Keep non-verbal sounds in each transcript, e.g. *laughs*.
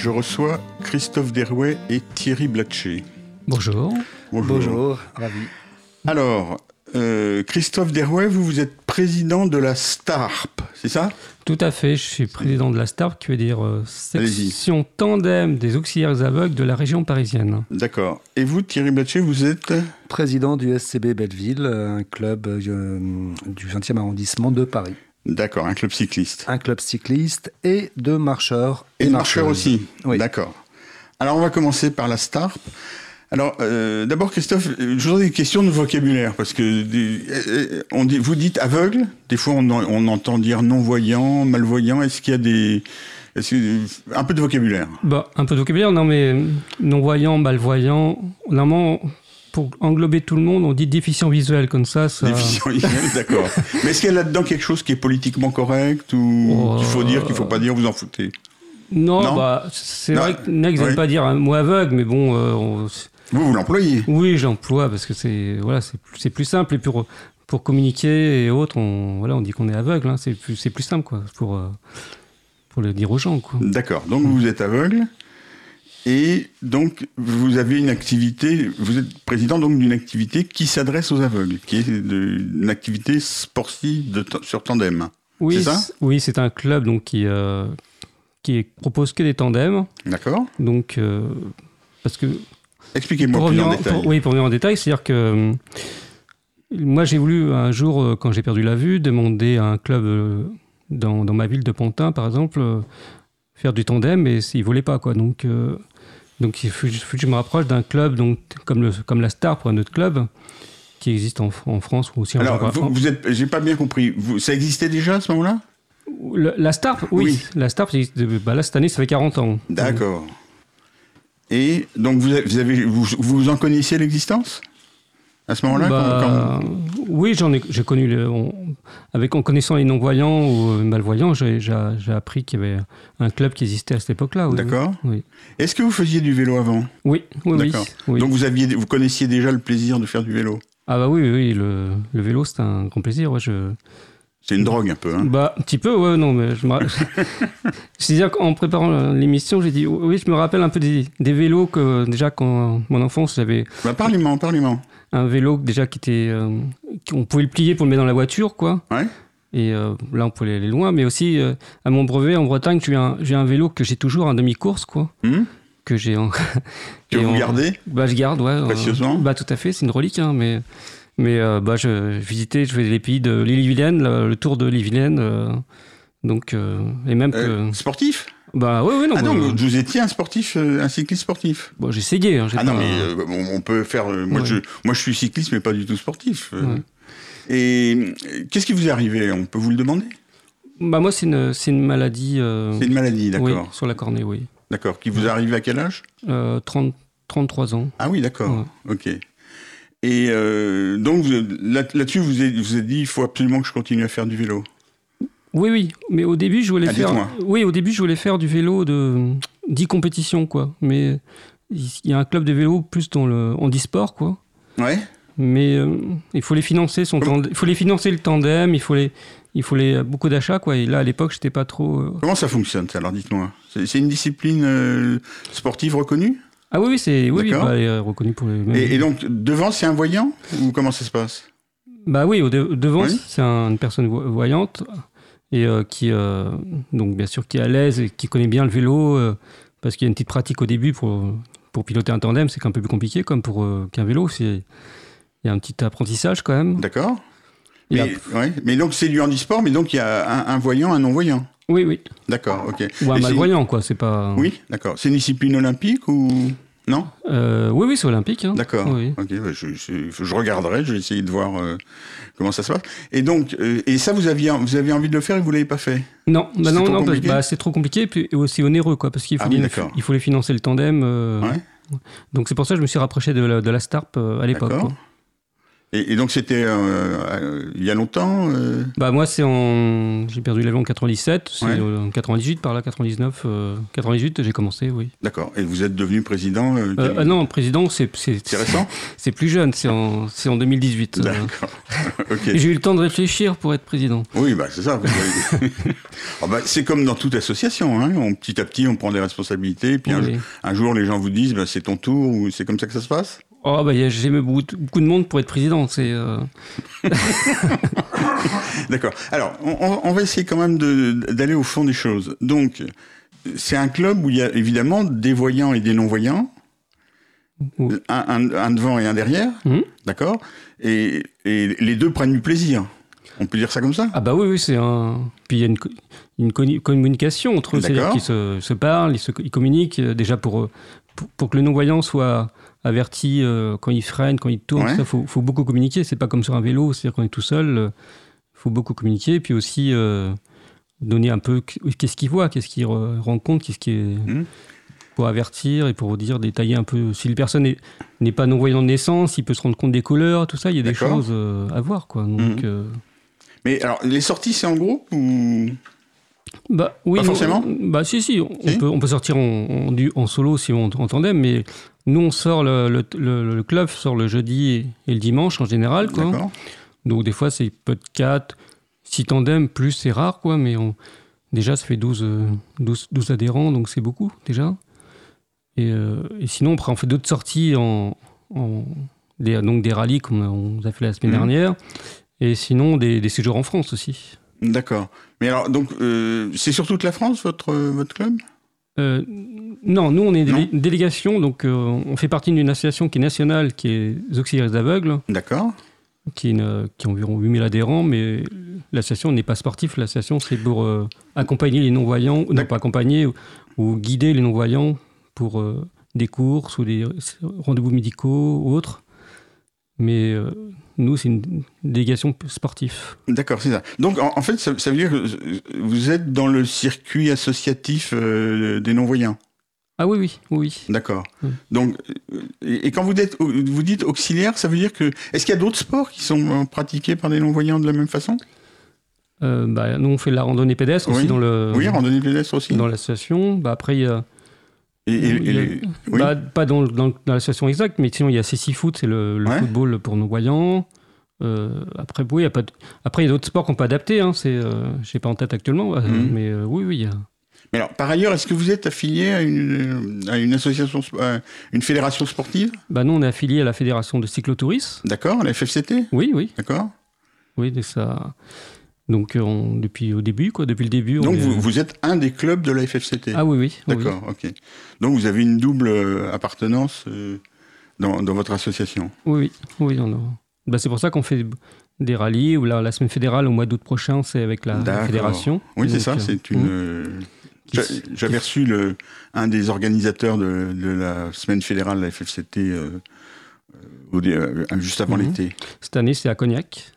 Je reçois Christophe Derouet et Thierry Blatcher. Bonjour. Bonjour. ravi. Alors, euh, Christophe Derouet, vous, vous êtes président de la STARP, c'est ça? Tout à fait, je suis président de la STARP, qui veut dire euh, section tandem des auxiliaires aveugles de la région parisienne. D'accord. Et vous, Thierry Blatcher, vous êtes? Président du SCB Belleville, un club euh, du 20e arrondissement de Paris. D'accord, un club cycliste. Un club cycliste et de marcheurs. Et, de marcheurs aussi. Oui. D'accord. Alors on va commencer par la STARP. Alors, euh, d'abord, Christophe, je voudrais des questions de vocabulaire, parce que euh, on dit, vous dites aveugle, des fois on, on entend dire non-voyant, malvoyant, est-ce qu'il y a des... un peu de vocabulaire? Bah, Un peu de vocabulaire, non mais non-voyant, malvoyant, normalement, pour englober tout le monde, on dit déficient visuel comme ça. ça... Déficient visuel, d'accord. *laughs* mais est-ce qu'il y a là-dedans quelque chose qui est politiquement correct, ou qu'il faut dire, qu'il ne faut pas dire, vous en foutez? Non, bah, c'est vrai que Nex n'aime pas dire un mot aveugle, mais bon, euh, vous, vous l'employez Oui, j'emploie parce que c'est voilà, c'est plus simple et pour, pour communiquer et autres, on, voilà, on dit qu'on est aveugle. Hein, c'est plus, plus simple quoi, pour, euh, pour le dire aux gens. D'accord, donc vous êtes aveugle et donc vous avez une activité, vous êtes président donc d'une activité qui s'adresse aux aveugles, qui est une activité sportive de, sur tandem. Oui, c'est ça Oui, c'est un club donc qui, euh, qui propose que des tandems. D'accord. Donc, euh, parce que Expliquez-moi plus en détail. oui, pour venir en détail, c'est-à-dire que euh, moi j'ai voulu un jour, quand j'ai perdu la vue, demander à un club dans, dans ma ville de Pantin, par exemple, faire du tandem, et ils ne voulaient pas. Quoi. Donc, donc il faut, que je me rapproche d'un club donc, comme, le, comme la Star pour un autre club qui existe en, en France ou aussi en Alors, vous, vous êtes, j'ai pas bien compris. Vous, ça existait déjà à ce moment-là? La Star, oui. La Star, bah là, cette année, ça fait 40 ans. D'accord. Et donc, vous, avez, vous, vous en connaissiez l'existence? À ce moment-là bah, Oui, j'en ai, j'ai connu, le, avec, en connaissant les non-voyants ou malvoyants, j'ai, appris qu'il y avait un club qui existait à cette époque-là. D'accord. Oui. Est-ce que vous faisiez du vélo avant? Oui, oui, oui, Donc vous, aviez, vous connaissiez déjà le plaisir de faire du vélo? Ah bah oui, oui, le, le vélo, c'est un grand plaisir. Ouais, je, c'est une drogue un peu. Hein. Bah, un petit peu, ouais, non, mais je me *laughs* C'est-à-dire qu'en préparant l'émission, j'ai dit, oui, je me rappelle un peu des, vélos que déjà quand mon enfance, j'avais. Bah, parlement, parlement. Un vélo déjà qui était. Euh, on pouvait le plier pour le mettre dans la voiture, quoi. Ouais. Et euh, là, on pouvait aller loin, mais aussi euh, à mon brevet en Bretagne, j'ai un, un, vélo que j'ai toujours en demi-course, quoi. Mmh. Que j'ai en... *laughs* Que vous gardez Bah, je garde, ouais. Précieusement Bah, tout à fait, c'est une relique, hein, mais. Mais euh, bah, je, visitais, je faisais les pays de l'île-et-Vilaine, le, tour de l'île-et-Vilaine. Euh, donc, euh, et même que. Sportif? Bah oui, oui, non. Ah non, bah, vous étiez un sportif, un cycliste sportif. Bon, j'ai essayé. Hein, ah non, mais on, peut faire. moi, je, moi, je suis cycliste, mais pas du tout sportif. Et qu'est-ce qui vous est arrivé? On peut vous le demander? Bah moi, c'est une, une maladie. c'est une maladie, d'accord. Oui, sur la cornée, oui. D'accord. Qui vous est arrivé à quel âge? 30, 33 ans. Ah oui, d'accord. Ok. Et euh, donc là-dessus, vous avez, vous avez dit, il faut absolument que je continue à faire du vélo. Oui, oui, mais au début, je voulais ah, faire. Oui, au début, je voulais faire du vélo de 10 compétitions, quoi. Mais il y a un club de vélo plus dans le handisport, quoi. Ouais. Mais euh, il faut les financer, son il faut les financer le tandem, il faut les, il faut les beaucoup d'achats, quoi. Et là, à l'époque, j'étais pas trop. Euh, Comment ça fonctionne, ça? Alors, dites-moi. C'est une discipline sportive reconnue? Ah oui, c'est oui, bah, euh, reconnu pour les. Et, donc devant, c'est un voyant? Ou comment ça se passe? Bah oui, au devant, c'est une personne voyante et euh, qui euh, donc bien sûr qui est à l'aise et qui connaît bien le vélo parce qu'il y a une petite pratique au début pour pour piloter un tandem, c'est un peu plus compliqué comme pour qu'un vélo. Il y a un petit apprentissage quand même. D'accord. Mais, mais donc c'est du handisport, mais donc il y a un, un voyant, un non voyant. Oui, oui. D'accord, ok. Ou un malvoyant, quoi, c'est pas... Oui, d'accord. C'est une discipline olympique ou... Non euh, Oui, oui, c'est olympique. Hein. D'accord. Oui. Ok, je, je, regarderai, je vais essayer de voir euh, comment ça se passe. Et donc, euh, et ça, vous aviez, vous aviez envie de le faire et vous l'avez pas fait? Non, bah non, non, bah, c'est trop compliqué et puis aussi onéreux, quoi, parce qu'il faut, ah il faut les financer le tandem. Ouais. Donc c'est pour ça que je me suis rapproché de la, de la STARP à l'époque. Et, donc c'était euh, il y a longtemps euh Bah moi c'est en j'ai perdu l'avion en 97, c'est en 98 par là 99 98 j'ai commencé oui. D'accord. Et vous êtes devenu président ah Non, président c'est c'est récent. c'est plus jeune, c'est en c'est en 2018. D'accord. *laughs* J'ai eu le temps de réfléchir pour être président. Oui, bah c'est ça. oh, *laughs* bah, c'est comme dans toute association hein. on, petit à petit on prend des responsabilités puis un, jour les gens vous disent bah, c'est ton tour ou c'est comme ça que ça se passe? Oh, bah, j'ai aimé beaucoup, beaucoup, de monde pour être président. C'est. Euh. *laughs* D'accord. Alors, on, va essayer quand même d'aller au fond des choses. Donc, c'est un club où il y a évidemment des voyants et des non-voyants. Un, devant et un derrière. Mmh. D'accord et, les deux prennent du plaisir. On peut dire ça comme ça? Ah, bah oui, oui, c'est un. Puis il y a une, communication entre eux. C'est-à-dire qu'ils se, parlent, ils, ils communiquent euh, déjà pour, euh, pour, pour que le non-voyant soit averti euh, quand il freine, quand il tourne. Il faut, faut, beaucoup communiquer. C'est pas comme sur un vélo, c'est-à-dire qu'on est tout seul. Il euh, faut beaucoup communiquer. Et puis aussi euh, donner un peu qu'est-ce qu'il voit, qu'est-ce qu'il rencontre, qu'est-ce qui est. Mmh. Pour avertir et pour dire, détailler un peu. Si la personne n'est pas non-voyant de naissance, il peut se rendre compte des couleurs, tout ça. Il y a des choses à voir. Quoi. Donc, mmh. Mais alors, les sorties, c'est en groupe ou? Bah, oui, pas forcément? Bah si, si, on, Peut, on peut sortir en, en, solo si on, tandem, mais nous, on sort le, le, club sort le jeudi et, le dimanche en général. Quoi. Donc, des fois, c'est peut être 4, 6 tandems, plus c'est rare, quoi. Mais on, déjà, ça fait 12, 12, 12 adhérents, donc c'est beaucoup déjà. Et, euh, et, sinon, après, on fait d'autres sorties en, des, donc des rallyes comme on a fait la semaine mhm. dernière. Et sinon, des, des séjours en France aussi. D'accord. Mais alors, donc, euh, c'est sur toute la France, votre, votre club? Euh, non, nous on est une délégation, donc euh, on fait partie d'une association qui est nationale, qui est les Auxiliaires aveugles. D'accord. Qui, qui a environ 8000 adhérents, mais l'association n'est pas sportive. L'association c'est pour euh, accompagner les non-voyants, non pas accompagner, ou, guider les non-voyants pour des courses ou des rendez-vous médicaux ou autres. Mais nous, c'est une délégation sportive. D'accord, c'est ça. Donc, en, fait, ça, veut dire que vous êtes dans le circuit associatif euh, des non-voyants? Ah oui, oui, oui. D'accord. Donc, euh, et, quand vous dites, vous dites auxiliaire, ça veut dire que... Est-ce qu'il y a d'autres sports qui sont euh, pratiqués par des non-voyants de la même façon? Bah, Nous, on fait la randonnée pédestre aussi dans le... Oui, randonnée pédestre aussi. Dans l'association. Bah, après, il y a pas dans, dans, l'association exacte, mais sinon il y a CC Foot, c'est le, football pour nos voyants. Euh, après, oui, y a pas après, il y a d'autres sports qu'on peut adapter. Hein, c'est, euh, je pas en tête actuellement, euh, mhm. mais oui, oui. Mais alors, par ailleurs, est-ce que vous êtes affilié à une, à une association, une fédération sportive? Bah non, on est affilié à la fédération de cyclotourisme. D'accord, la FFCT. Oui, oui. D'accord. Oui, ça. Donc euh, depuis au début, quoi, depuis le début. Donc vous, vous, êtes un des clubs de la FFCT. Ah oui, oui. D'accord, ok. Donc vous avez une double euh, appartenance euh, dans, dans, votre association. Oui, oui, oui. Bah, c'est pour ça qu'on fait des rallyes. Ou la, la semaine fédérale au mois d'août prochain, c'est avec la, fédération. Oui, c'est ça. C'est une. Mmh. J'avais reçu le, un des organisateurs de, de, la semaine fédérale de la FFCT juste avant mmh. l'été. Cette année, c'est à Cognac.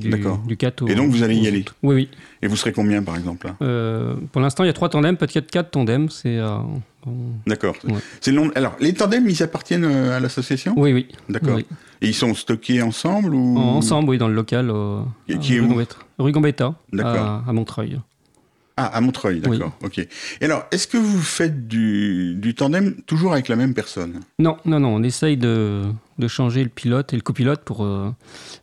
D'accord. Et donc vous allez y aller Oui, oui. Et vous serez combien par exemple euh, Pour l'instant, il y a trois tandems, peut-être quatre tandems. C'est. Euh, D'accord. C'est le Alors, les tandems, ils appartiennent euh, à l'association? Oui, oui. D'accord. Et ils sont stockés ensemble ou? Ensemble, oui, dans le local. qui est où? Rue Gambetta, à, à Montreuil. Ah, à Montreuil, d'accord. Ok. Et alors, est-ce que vous faites du, du, tandem toujours avec la même personne? Non, non, non. On essaye de, de, changer le pilote et le copilote pour. Euh,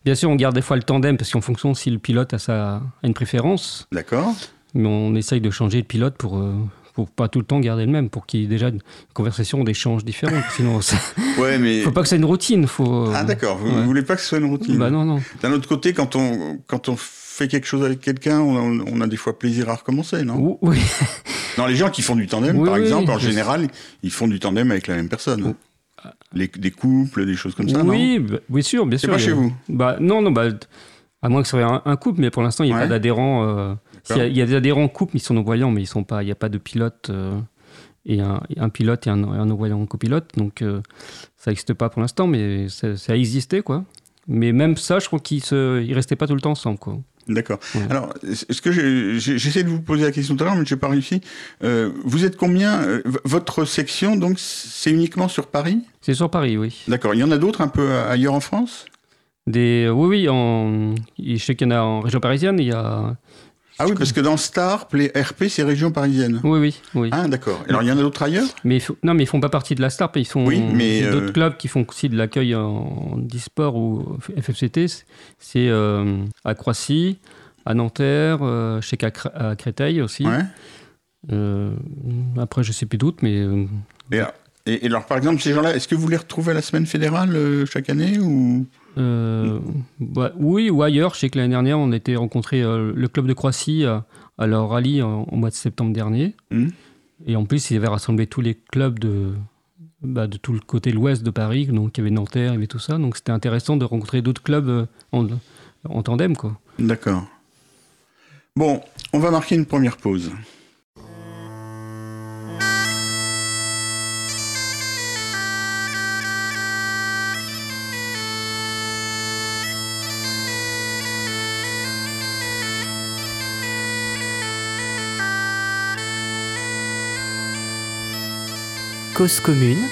bien sûr, on garde des fois le tandem parce qu'en fonction si le pilote a, sa, a une préférence. D'accord. Mais on essaye de changer le pilote pour. Euh, pour pas tout le temps garder le même, pour qu'il y ait déjà une conversation, d'échanges différents. *laughs* Sinon, ça... ouais, mais faut pas que ça soit une routine. Faut... Ah d'accord. Vous, ne voulez pas que ce soit une routine Bah non, non. D'un autre côté, quand on quand on fait quelque chose avec quelqu'un, on, a des fois plaisir à recommencer, non? Oui. *laughs* non, les gens qui font du tandem, par exemple, en général, ils font du tandem avec la même personne. Les, des couples, des choses comme ça, oui, non? bah, Oui, sûr, bien sûr. C'est pas chez vous? Bah, Non, non, bah, à moins que ce soit un, couple, mais pour l'instant, il n'y a pas d'adhérents. Euh, il y, a des adhérents couples, ils sont non-voyants, mais ils sont pas, il n'y a pas de pilote. Euh, et un, pilote et un, non-voyant copilote, donc euh, ça n'existe pas pour l'instant, mais ça, ça, a existé, quoi. Mais même ça, je crois qu'ils ne restaient pas tout le temps ensemble, quoi. D'accord. Alors, est-ce que j'essaie de vous poser la question tout à l'heure, mais je n'ai pas réussi. Euh, vous êtes combien euh, Votre section, donc, c'est uniquement sur Paris? C'est sur Paris, oui. D'accord. Il y en a d'autres un peu ailleurs en France? Des, oui, oui, en, je sais qu'il y en a en région parisienne, il y a ah oui, parce que dans Starp, les RP, c'est région parisienne. Oui, oui, oui. Ah, d'accord. Alors, il y en a d'autres ailleurs? Mais Non, mais ils font pas partie de la Starp. Ils sont oui, mais d'autres euh, clubs qui font aussi de l'accueil en, e-sport ou FFCT. C'est euh, à Croissy, à Nanterre, euh, chez à Créteil aussi. Ouais. après, je sais plus d'autres, mais. Et, et, alors, par exemple, ces gens-là, est-ce que vous les retrouvez à la semaine fédérale chaque année ou? Euh, bah, oui, ou ailleurs. Je sais que l'année dernière, on a été rencontrer euh, le club de Croatie à, leur rallye en, mois de septembre dernier. Hmm. Et en plus, ils avaient rassemblé tous les clubs de, bah, de tout le côté l'ouest de Paris. Donc, il y avait Nanterre, il y avait tout ça. Donc, c'était intéressant de rencontrer d'autres clubs euh, en, en tandem. D'accord. Bon, on va marquer une première pause. Cause commune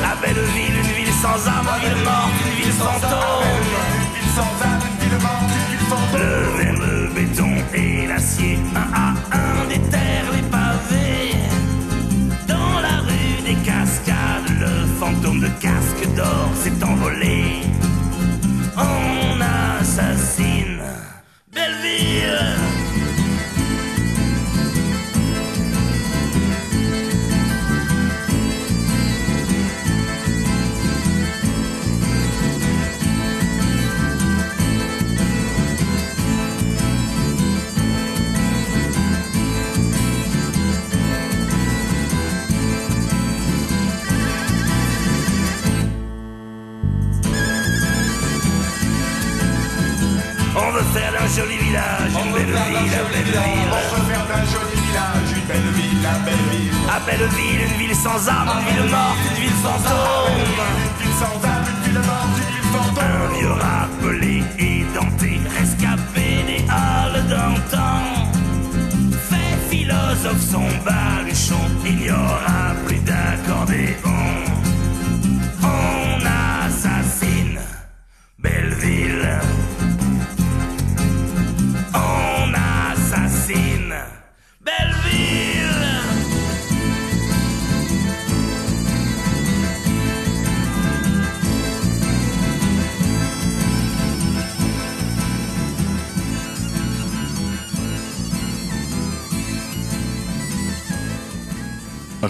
La belle ville, une ville sans âme, une ville morte, une ville sans âme, Une ville sans une ville une ville fantôme. Le verre, le béton et l'acier, un à un, des terres, les pavés. Dans la rue des cascades, le fantôme de casque d'or s'est envolé. On assassine Belleville. veut faire d'un joli village une belle ville, la belle ville. On veut faire d'un joli village une belle ville, la belle ville. À Belleville, une ville sans âme, une ville morte, une ville fantôme. Une ville sans âme, une ville morte.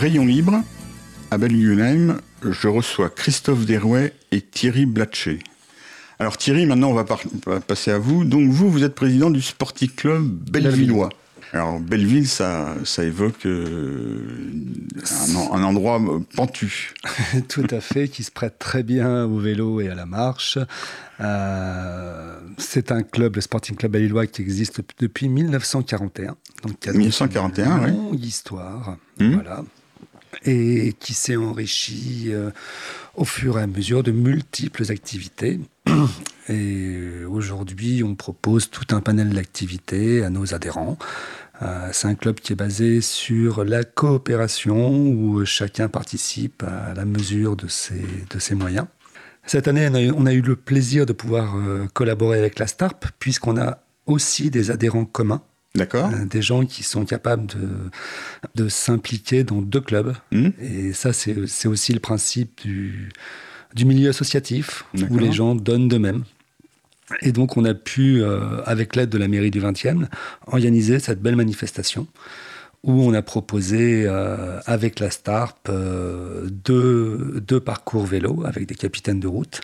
Rayon libre, à Belgunheim, je reçois Christophe Derouet et Thierry Blatcher. Alors Thierry, maintenant on va, passer à vous. Donc vous, vous êtes président du Sporting Club Bellevillois. Alors Belleville, ça, ça évoque euh, un, endroit pentu. *laughs* Tout à fait, qui se prête très bien au vélo et à la marche. Euh, c'est un club, le Sporting Club Bellevillois, qui existe depuis 1941. Donc 1941, oui. Longue histoire. Hum. Voilà et qui s'est enrichi euh, au fur et à mesure de multiples activités. *clears throat* Et aujourd'hui, on propose tout un panel d'activités à nos adhérents. Euh, c'est un club qui est basé sur la coopération où chacun participe à la mesure de ses, de ses moyens. Cette année, on a eu, le plaisir de pouvoir collaborer avec la STARP, puisqu'on a aussi des adhérents communs. D'accord. des gens qui sont capables de, de s'impliquer dans deux clubs. Mmh. Et ça, c'est aussi le principe du, du milieu associatif, où les gens donnent d'eux-mêmes. Et donc, on a pu, euh, avec l'aide de la mairie du 20e, organiser cette belle manifestation où on a proposé, euh, avec la STARP, euh, deux, deux, parcours vélo avec des capitaines de route,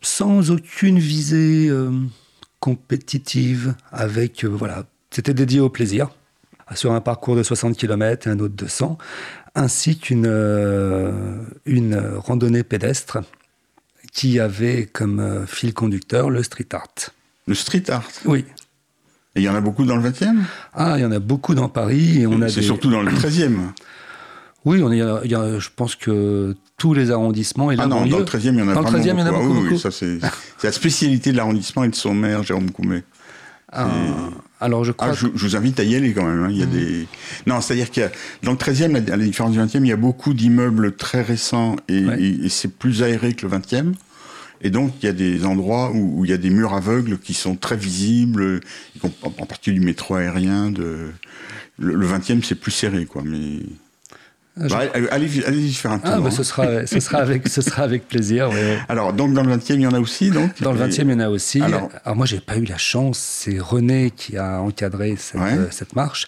sans aucune visée compétitive, avec, voilà, c'était dédié au plaisir, sur un parcours de 60 km et un autre de 100, ainsi qu'une une randonnée pédestre qui avait comme euh, fil conducteur le street art. Le street art? Oui. Et il y en a beaucoup dans le 20e Ah, il y en a beaucoup dans Paris. C'est surtout dans le 13e Oui, on y je pense que tous les arrondissements et Ah non, dans le 13e, il y en a dans le 13e, il y en a beaucoup. Ah, oui, ça c'est la spécialité de l'arrondissement et de son maire, Jérôme Coumet. Ah, alors je crois. Ah, je, vous invite à y aller quand même. Hein. Il y a mmh. des. Non, c'est-à-dire qu'il y a dans le 13e, à la différence du 20e, il y a beaucoup d'immeubles très récents et, et c'est plus aéré que le 20e. Et donc, il y a des endroits où, il y a des murs aveugles qui sont très visibles, en, partie du métro aérien. De... Le, 20e, c'est plus serré, quoi. Mais. Ah, bah, allez, allez faire un tour. Ah, bah, ce, sera, ce, sera avec, ce sera avec plaisir. Alors, donc, dans le 20e, il y en a aussi donc Dans le 20e, il y en a aussi. Alors, Alors moi, j'ai pas eu la chance. C'est René qui a encadré cette, cette marche.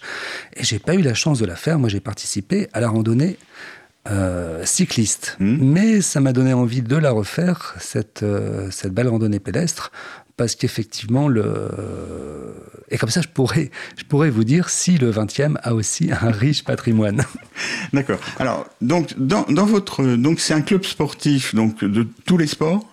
Et j'ai pas eu la chance de la faire. Moi, j'ai participé à la randonnée euh, cycliste. Hmm. Mais ça m'a donné envie de la refaire, cette, euh, cette belle randonnée pédestre, parce qu'effectivement, le... et comme ça, je pourrais, je pourrais vous dire si le 20e a aussi un riche patrimoine. *laughs* D'accord. Alors, donc, dans, dans votre. Donc, c'est un club sportif donc, de tous les sports?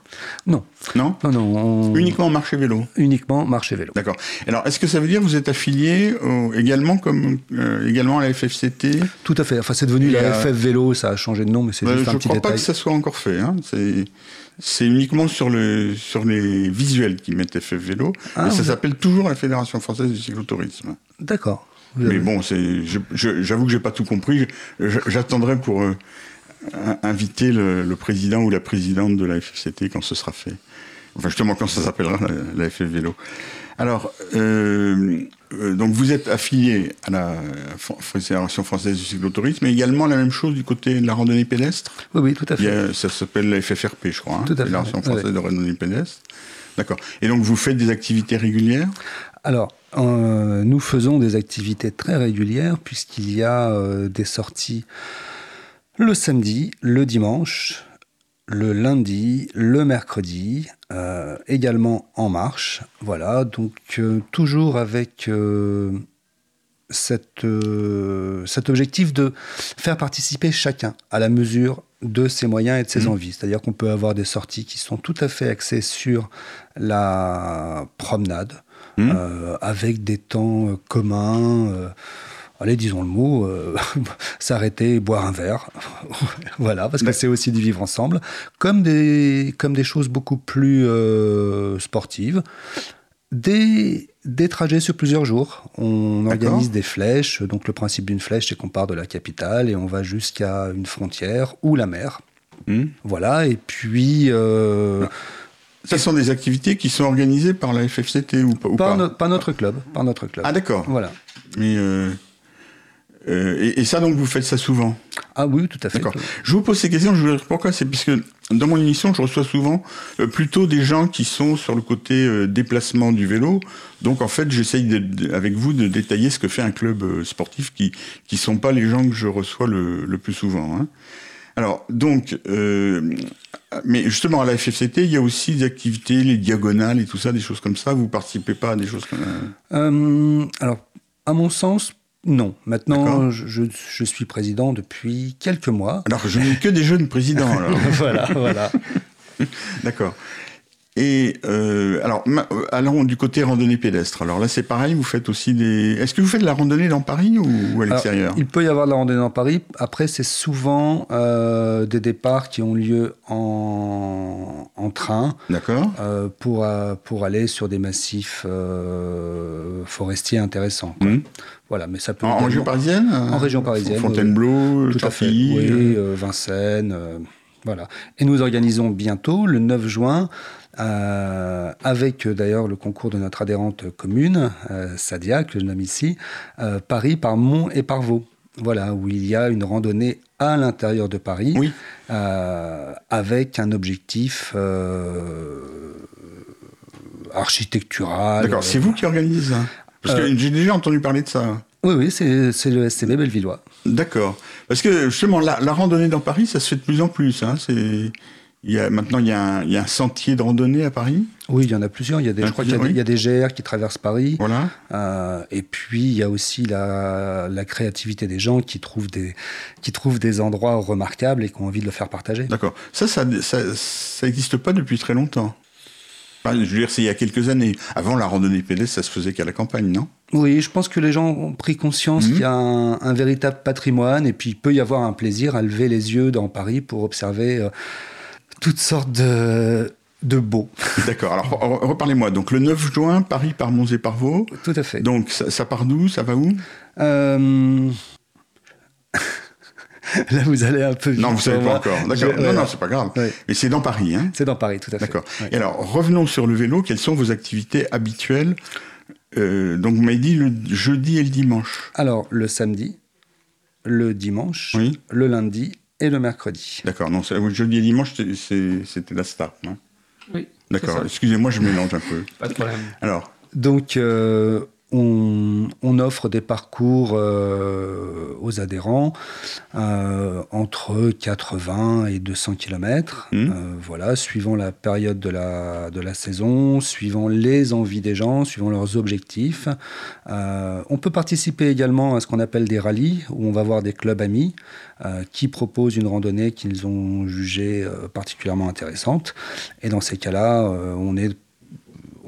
Non. Non? Non, non. Uniquement marché vélo? Uniquement marché vélo. D'accord. Alors, est-ce que ça veut dire que vous êtes affilié également, comme, euh, également à la FFCT Tout à fait. Enfin, c'est devenu la FF Vélo, ça a changé de nom, mais c'est bah, juste un petit détail. Je ne crois pas que ça soit encore fait. Hein. C'est uniquement sur, le, sur les visuels qui mettent FF Vélo. Ah, ça s'appelle toujours la Fédération Française du Cyclotourisme. D'accord. Mais bon, j'avoue que j'ai pas tout compris. J'attendrai pour... Euh, inviter le, président ou la présidente de la FFCT quand ce sera fait. Enfin, justement, quand ça s'appellera la, FF Vélo. Alors, euh, euh, donc vous êtes affilié à la Fédération française du cyclotourisme, mais également la même chose du côté de la randonnée pédestre? Oui, oui, tout à fait. ça s'appelle la FFRP, je crois, hein, Fédération française de randonnée pédestre. D'accord. Et donc vous faites des activités régulières? Alors, euh, nous faisons des activités très régulières, puisqu'il y a des sorties le samedi, le dimanche, le lundi, le mercredi, euh, également en marche. Voilà, donc euh, toujours avec euh, cet objectif de faire participer chacun à la mesure de ses moyens et de ses mmh. envies. C'est-à-dire qu'on peut avoir des sorties qui sont tout à fait axées sur la promenade, mmh. avec des temps communs allez, disons le mot, euh, *laughs* s'arrêter boire un verre. *laughs* voilà, parce que c'est aussi du vivre ensemble. Comme des, comme des choses beaucoup plus euh, sportives. Des, des trajets sur plusieurs jours. On organise des flèches. Donc, le principe d'une flèche, c'est qu'on part de la capitale et on va jusqu'à une frontière ou la mer. Hmm. Voilà, et puis. Euh, Ce sont des activités qui sont organisées par la FFCT ou, pas, par, notre club. Par notre club. Ah, d'accord. Voilà. Mais. Euh, et, ça, donc, vous faites ça souvent? Ah oui, tout à fait. D'accord. Je vous pose ces questions, je vous dire pourquoi. C'est parce que dans mon émission, je reçois souvent euh, plutôt des gens qui sont sur le côté euh, déplacement du vélo. Donc, en fait, j'essaye avec vous de détailler ce que fait un club sportif qui qui sont pas les gens que je reçois le, le plus souvent. Hein. Alors, donc, mais justement, à la FFCT, il y a aussi des activités, les diagonales et tout ça, des choses comme ça. Vous participez pas à des choses comme ça? Alors, à mon sens, non. Maintenant, je, suis président depuis quelques mois. Alors, je n'ai que des jeunes présidents, *laughs* alors. voilà, voilà. *laughs* D'accord. Et euh, alors, euh, allons du côté randonnée pédestre. Alors là, c'est pareil, vous faites aussi des. Est-ce que vous faites de la randonnée dans Paris ou, à l'extérieur? Il peut y avoir de la randonnée dans Paris. Après, c'est souvent euh, des départs qui ont lieu en, en train. D'accord. pour, pour aller sur des massifs forestiers intéressants. Mmh. Voilà, mais ça peut. En, région parisienne En région parisienne. Fontainebleau, tout à fait. Oui, Vincennes. Voilà. Et nous organisons bientôt, le 9 juin, euh, avec euh, d'ailleurs le concours de notre adhérente commune, euh, Sadia, que je nomme ici, Paris par Mont et par Vaux. Voilà, où il y a une randonnée à l'intérieur de Paris, oui. avec un objectif architectural. D'accord, c'est vous qui organisez ça Parce que j'ai déjà entendu parler de ça. Oui, oui, c'est le SCB Bellevillois. D'accord. Parce que justement, la, randonnée dans Paris, ça se fait de plus en plus. Hein. C'est il y a, maintenant, il y, a un, il y, a un, sentier de randonnée à Paris? Oui, il y en a plusieurs. Il y a des, je crois qu'il y, a des GR qui traversent Paris. Voilà. Euh, et puis, il y a aussi la, la, créativité des gens qui trouvent, des, qui trouvent des endroits remarquables et qui ont envie de le faire partager. D'accord. Ça, ça n'existe pas depuis très longtemps. je veux dire, c'est il y a quelques années. Avant, la randonnée pédestre, ça se faisait qu'à la campagne, non? Oui, je pense que les gens ont pris conscience mhm. qu'il y a un, un, véritable patrimoine et puis il peut y avoir un plaisir à lever les yeux dans Paris pour observer... Euh, toutes sortes de, de beaux. D'accord. Alors, reparlez-moi. Donc, le 9 juin, Paris par Mons et par Vaux. Tout à fait. Donc, ça, part d'où? Ça va où? Euh... *laughs* Là, vous allez un peu. Non, vous savez pas encore. D'accord. Non, non, c'est pas grave. Mais c'est dans Paris, hein C'est dans Paris, tout à fait. D'accord. Et alors, revenons sur le vélo. Quelles sont vos activités habituelles? Euh, Donc, vous m'avez dit le jeudi et le dimanche. Alors, le samedi, le dimanche, le lundi et le mercredi. D'accord, non, jeudi et dimanche, c'était la star. Hein oui. D'accord, excusez-moi, je mélange un peu. Pas de problème. Alors. Donc, euh, on, offre des parcours euh, aux adhérents euh, entre 80 et 200 km, mmh. euh, voilà, suivant la période de la, de la saison, suivant les envies des gens, suivant leurs objectifs. on peut participer également à ce qu'on appelle des rallyes, où on va voir des clubs amis qui proposent une randonnée qu'ils ont jugée particulièrement intéressante. Et dans ces cas-là, on est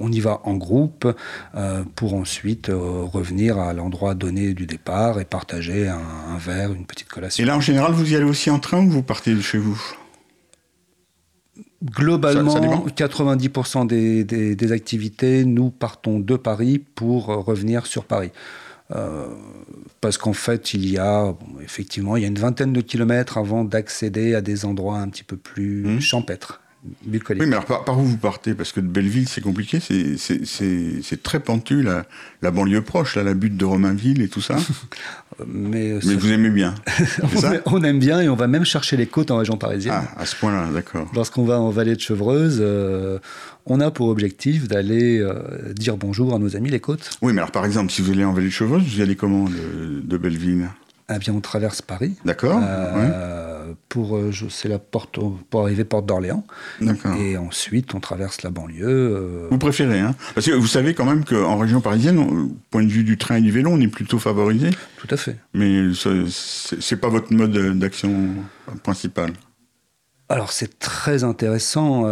on y va en groupe euh, pour ensuite euh, revenir à l'endroit donné du départ et partager un, verre, une petite collation. Et là, en général, vous y allez aussi en train ou vous partez de chez vous? Globalement, 90% des, activités, nous partons de Paris pour revenir sur Paris. Euh, parce qu'en fait, il y a effectivement, il y a une vingtaine de kilomètres avant d'accéder à des endroits un petit peu plus mmh. champêtres. Oui, mais alors par, où vous partez? Parce que de Belleville, c'est compliqué, c'est très pentu, la, la, banlieue proche, là, la butte de Romainville et tout ça. *laughs* mais, mais vous aimez bien *laughs* on, aime bien et on va même chercher les côtes en région parisienne. Ah, à ce point-là, d'accord. Lorsqu'on va en vallée de Chevreuse, euh, on a pour objectif d'aller euh, dire bonjour à nos amis les côtes. Oui, mais alors par exemple, si vous allez en vallée de Chevreuse, vous allez comment de, de Belleville? Eh bien, on traverse Paris. D'accord. Euh, pour, euh, c'est la porte, pour arriver porte d'Orléans. Et ensuite, on traverse la banlieue. Euh. Vous préférez, hein Parce que vous savez quand même qu'en région parisienne, au point de vue du train et du vélo, on est plutôt favorisé. Tout à fait. Mais c'est pas votre mode d'action principal. Alors, c'est très intéressant,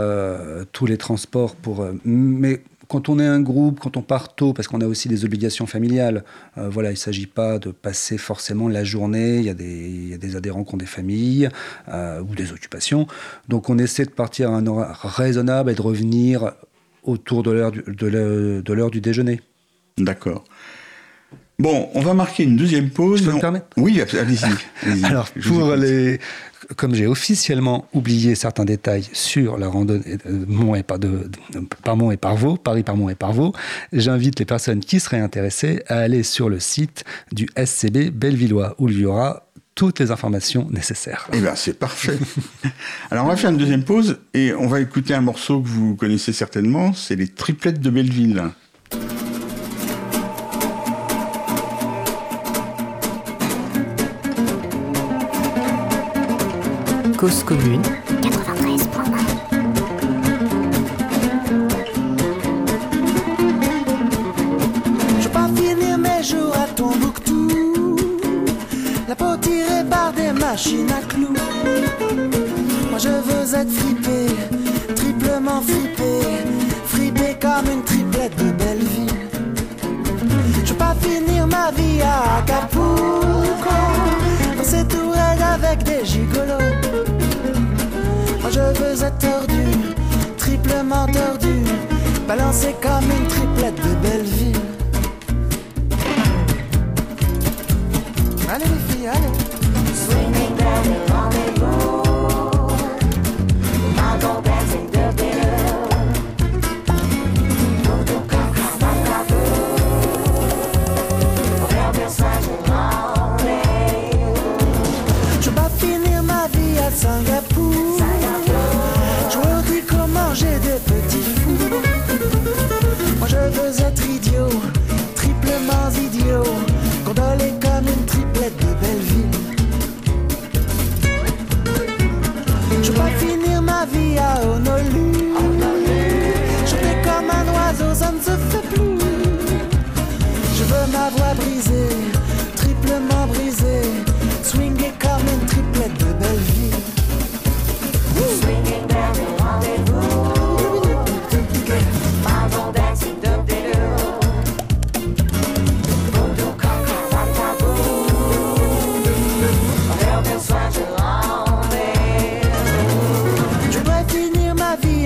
tous les transports pour. mais quand on est un groupe, quand on part tôt, parce qu'on a aussi des obligations familiales, euh, voilà, il ne s'agit pas de passer forcément la journée. Il y, a des, adhérents qui ont des familles euh, ou des occupations. Donc on essaie de partir à un horaire raisonnable et de revenir autour de l'heure du, de l'heure du déjeuner. D'accord. Bon, on va marquer une deuxième pause. Je peux me permettre? Oui, allez-y. *laughs* Alors, pour les, comme j'ai officiellement oublié certains détails sur la randonnée de Mont et par, de, Mont et par Vaux, Paris par Mont et par Vaux, j'invite les personnes qui seraient intéressées à aller sur le site du SCB Bellevillois où il y aura toutes les informations nécessaires. Eh bien, c'est parfait. Alors, on va faire une deuxième pause et on va écouter un morceau que vous connaissez certainement, c'est les triplettes de Belleville. Cause commune. 93.1 Je pas finir mes jours à Tombouctou. La peau tirée par des machines à clous. Moi je veux être fripé, triplement fripé, fripé comme une triplette de belle vie. Je veux pas finir ma vie à Acapulco, dans ces tourelles avec des gigolos veux tordu, triplement tordu, balancé comme une triplette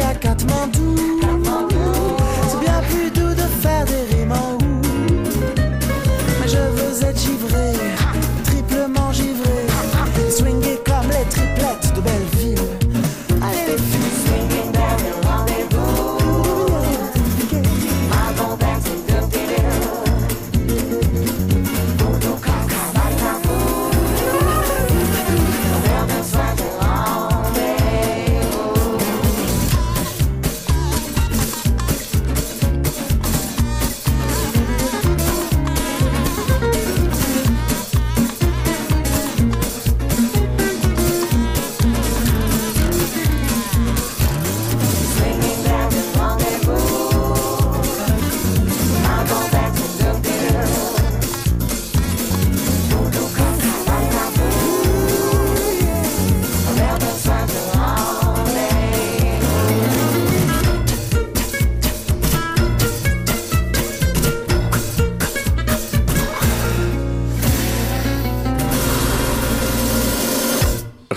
à Katmandou.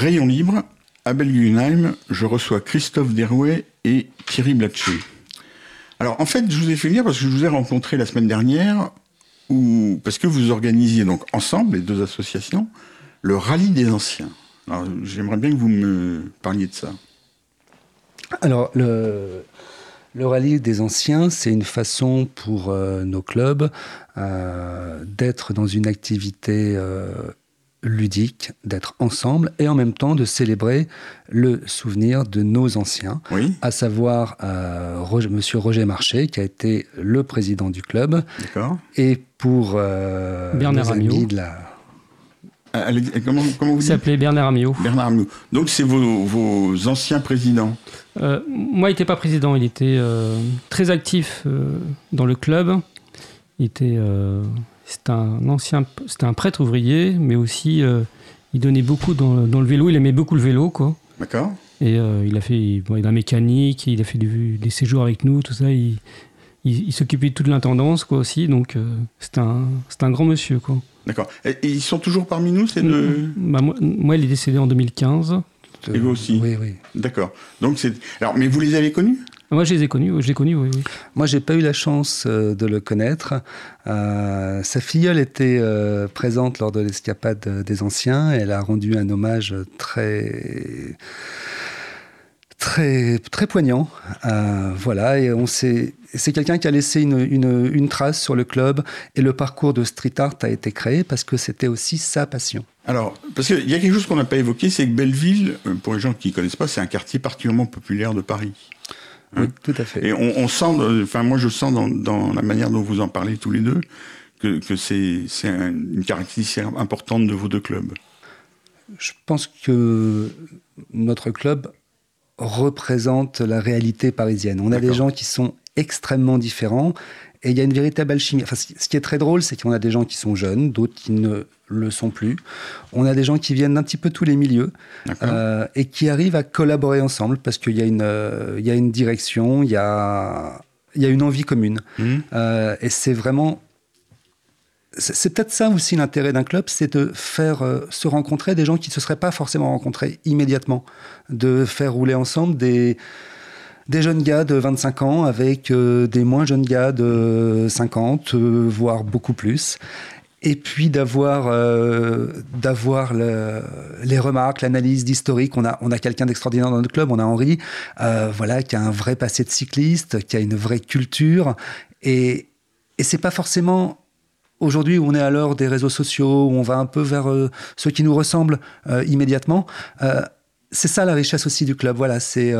Rayon libre, à Belgunheim, je reçois Christophe Derouet et Thierry Blatcher. Alors en fait, je vous ai fait venir parce que je vous ai rencontré la semaine dernière, parce que vous organisiez donc ensemble, les deux associations, le rallye des anciens. Alors j'aimerais bien que vous me parliez de ça. Alors le, le rallye des anciens, c'est une façon pour euh, nos clubs euh, d'être dans une activité euh, ludique d'être ensemble et en même temps de célébrer le souvenir de nos anciens, à savoir euh, Roger, Monsieur Roger Marché, qui a été le président du club, et pour euh, Bernard Amiot. de la... Ah, comment, comment vous s'appelait Bernard Amiot. Bernard Amiot. Donc c'est vos, anciens présidents. Euh, moi, il n'était pas président, il était très actif dans le club. Il était c'est un ancien, c'était un prêtre ouvrier, mais aussi euh, il donnait beaucoup dans, le vélo. Il aimait beaucoup le vélo, quoi. D'accord. Et euh, il a fait, il a mécanique, il a fait des séjours avec nous, tout ça. Il, il, s'occupait de toute l'intendance, quoi, aussi. Donc euh, c'est un, c'est un grand monsieur, quoi. D'accord. Et, ils sont toujours parmi nous, ces deux bah, moi, moi, il est décédé en 2015. Et vous aussi Oui, oui. D'accord. Donc c'est. Alors, mais vous les avez connus? Moi, je les ai connus, je connu, oui, oui. Moi, j'ai pas eu la chance euh, de le connaître. Euh, sa filleule était euh, présente lors de l'escapade des anciens. Elle a rendu un hommage très très très poignant. voilà, et on sait, c'est quelqu'un qui a laissé une, une, une, trace sur le club et le parcours de street art a été créé parce que c'était aussi sa passion. Alors, parce qu'il y a quelque chose qu'on n'a pas évoqué, c'est que Belleville, pour les gens qui ne connaissent pas, c'est un quartier particulièrement populaire de Paris. Oui, tout à fait. Et on, sent, enfin moi je sens dans, la manière dont vous en parlez tous les deux que, c'est une caractéristique importante de vos deux clubs. Je pense que notre club représente la réalité parisienne. On a des gens qui sont extrêmement différents et il y a une véritable alchimie. Enfin, ce qui est très drôle, c'est qu'on a des gens qui sont jeunes, d'autres qui ne le sont plus. On a des gens qui viennent d'un petit peu tous les milieux euh, et qui arrivent à collaborer ensemble parce qu'il y, a une, euh, il y a une direction, il y a, il y a une envie commune. Mmh. Euh, et c'est vraiment c'est peut-être ça aussi l'intérêt d'un club, c'est de faire se rencontrer des gens qui ne se seraient pas forcément rencontrés immédiatement, de faire rouler ensemble des, des jeunes gars de 25 ans avec euh, des moins jeunes gars de 50, euh, voire beaucoup plus. Et puis d'avoir euh, les remarques, l'analyse d'historique. On a on a quelqu'un d'extraordinaire dans notre club. On a Henri, voilà, qui a un vrai passé de cycliste, qui a une vraie culture. Et et c'est pas forcément Aujourd'hui, où on est à l'heure des réseaux sociaux, où on va un peu vers ceux qui nous ressemblent immédiatement, c'est ça la richesse aussi du club. Voilà, c'est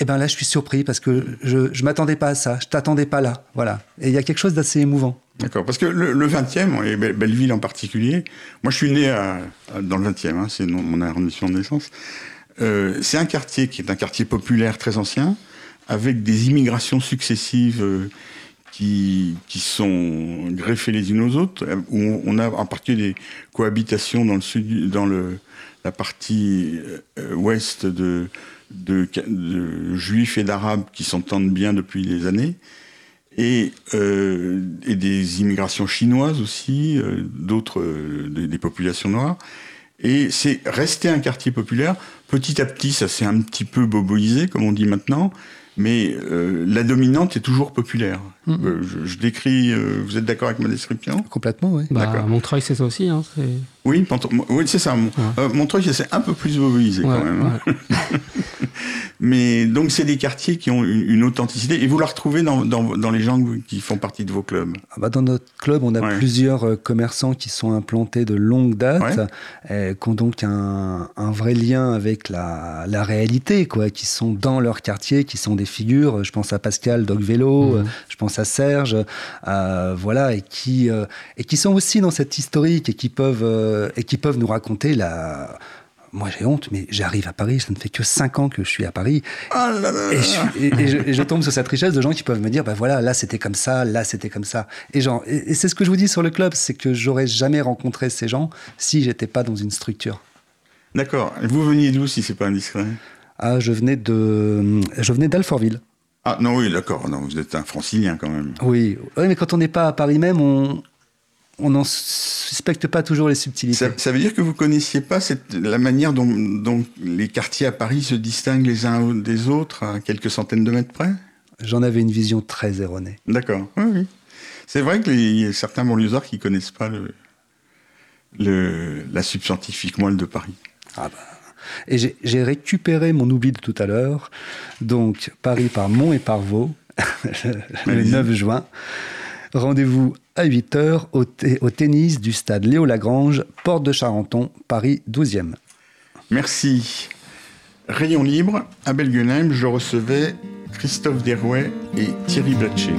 eh ben là, je suis surpris parce que je ne m'attendais pas à ça, je t'attendais pas là, voilà. Et il y a quelque chose d'assez émouvant. D'accord, parce que le, 20e, et Belleville en particulier, moi je suis né dans le 20e, hein, c'est mon arrondissement de naissance, euh, c'est un quartier qui est un quartier populaire très ancien, avec des immigrations successives euh, qui, qui sont greffées les unes aux autres, où on a en particulier des cohabitations dans, le sud, dans le, la partie euh, ouest de de, juifs et d'arabes qui s'entendent bien depuis des années, et, euh, et des immigrations chinoises aussi, euh, d'autres, euh, des, populations noires. Et c'est resté un quartier populaire, petit à petit, ça s'est un petit peu boboisé, comme on dit maintenant mais euh, la dominante est toujours populaire. Mm. Euh, je, décris, euh, vous êtes d'accord avec ma description? Complètement, oui. Bah, Montreuil, c'est ça aussi. Hein, oui, oui c'est ça. Montreuil, c'est un peu plus boboisé quand même. Hein. *laughs* Mais donc, c'est des quartiers qui ont une, authenticité. Et vous la retrouvez dans, dans, dans, les gens qui font partie de vos clubs? Ah bah Dans notre club, on a plusieurs euh, commerçants qui sont implantés de longue date, et qui ont donc un, un vrai lien avec la, la, réalité, quoi, qui sont dans leur quartier, qui sont des figures. Je pense à Pascal, Doc Vélo, mmh. je pense à Serge, euh, voilà, et qui, euh, et qui sont aussi dans cette historique et qui peuvent, et qui peuvent nous raconter la moi j'ai honte, mais j'arrive à Paris, ça ne fait que 5 ans que je suis à Paris. Oh et, je, tombe sur cette richesse de gens qui peuvent me dire, bah voilà, là c'était comme ça, là c'était comme ça. Et, genre, et, c'est ce que je vous dis sur le club, c'est que j'aurais jamais rencontré ces gens si j'étais pas dans une structure. D'accord. Et vous veniez d'où si c'est pas indiscret? Ah, je venais de, je venais d'Alfortville. Ah non, oui, d'accord. Non, vous êtes un francilien quand même. Oui, oui mais quand on n'est pas à Paris même, on, on n'en suspecte pas toujours les subtilités. Ça, veut dire que vous connaissiez pas la manière dont, les quartiers à Paris se distinguent les uns des autres à quelques centaines de mètres près? J'en avais une vision très erronée. D'accord, oui, oui. C'est vrai qu'il y a certains banlieusards qui connaissent pas le, la subscientifique moelle de Paris. Ah bah. Et j'ai récupéré mon oubli de tout à l'heure. Donc, Paris par Mont et par Vaux, *laughs* le 9 juin. Rendez-vous à 8h au, au, tennis du stade Léo Lagrange, porte de Charenton, Paris 12e. Merci. Rayon libre, à Belgenheim, je recevais Christophe Derouet et Thierry Blatcher.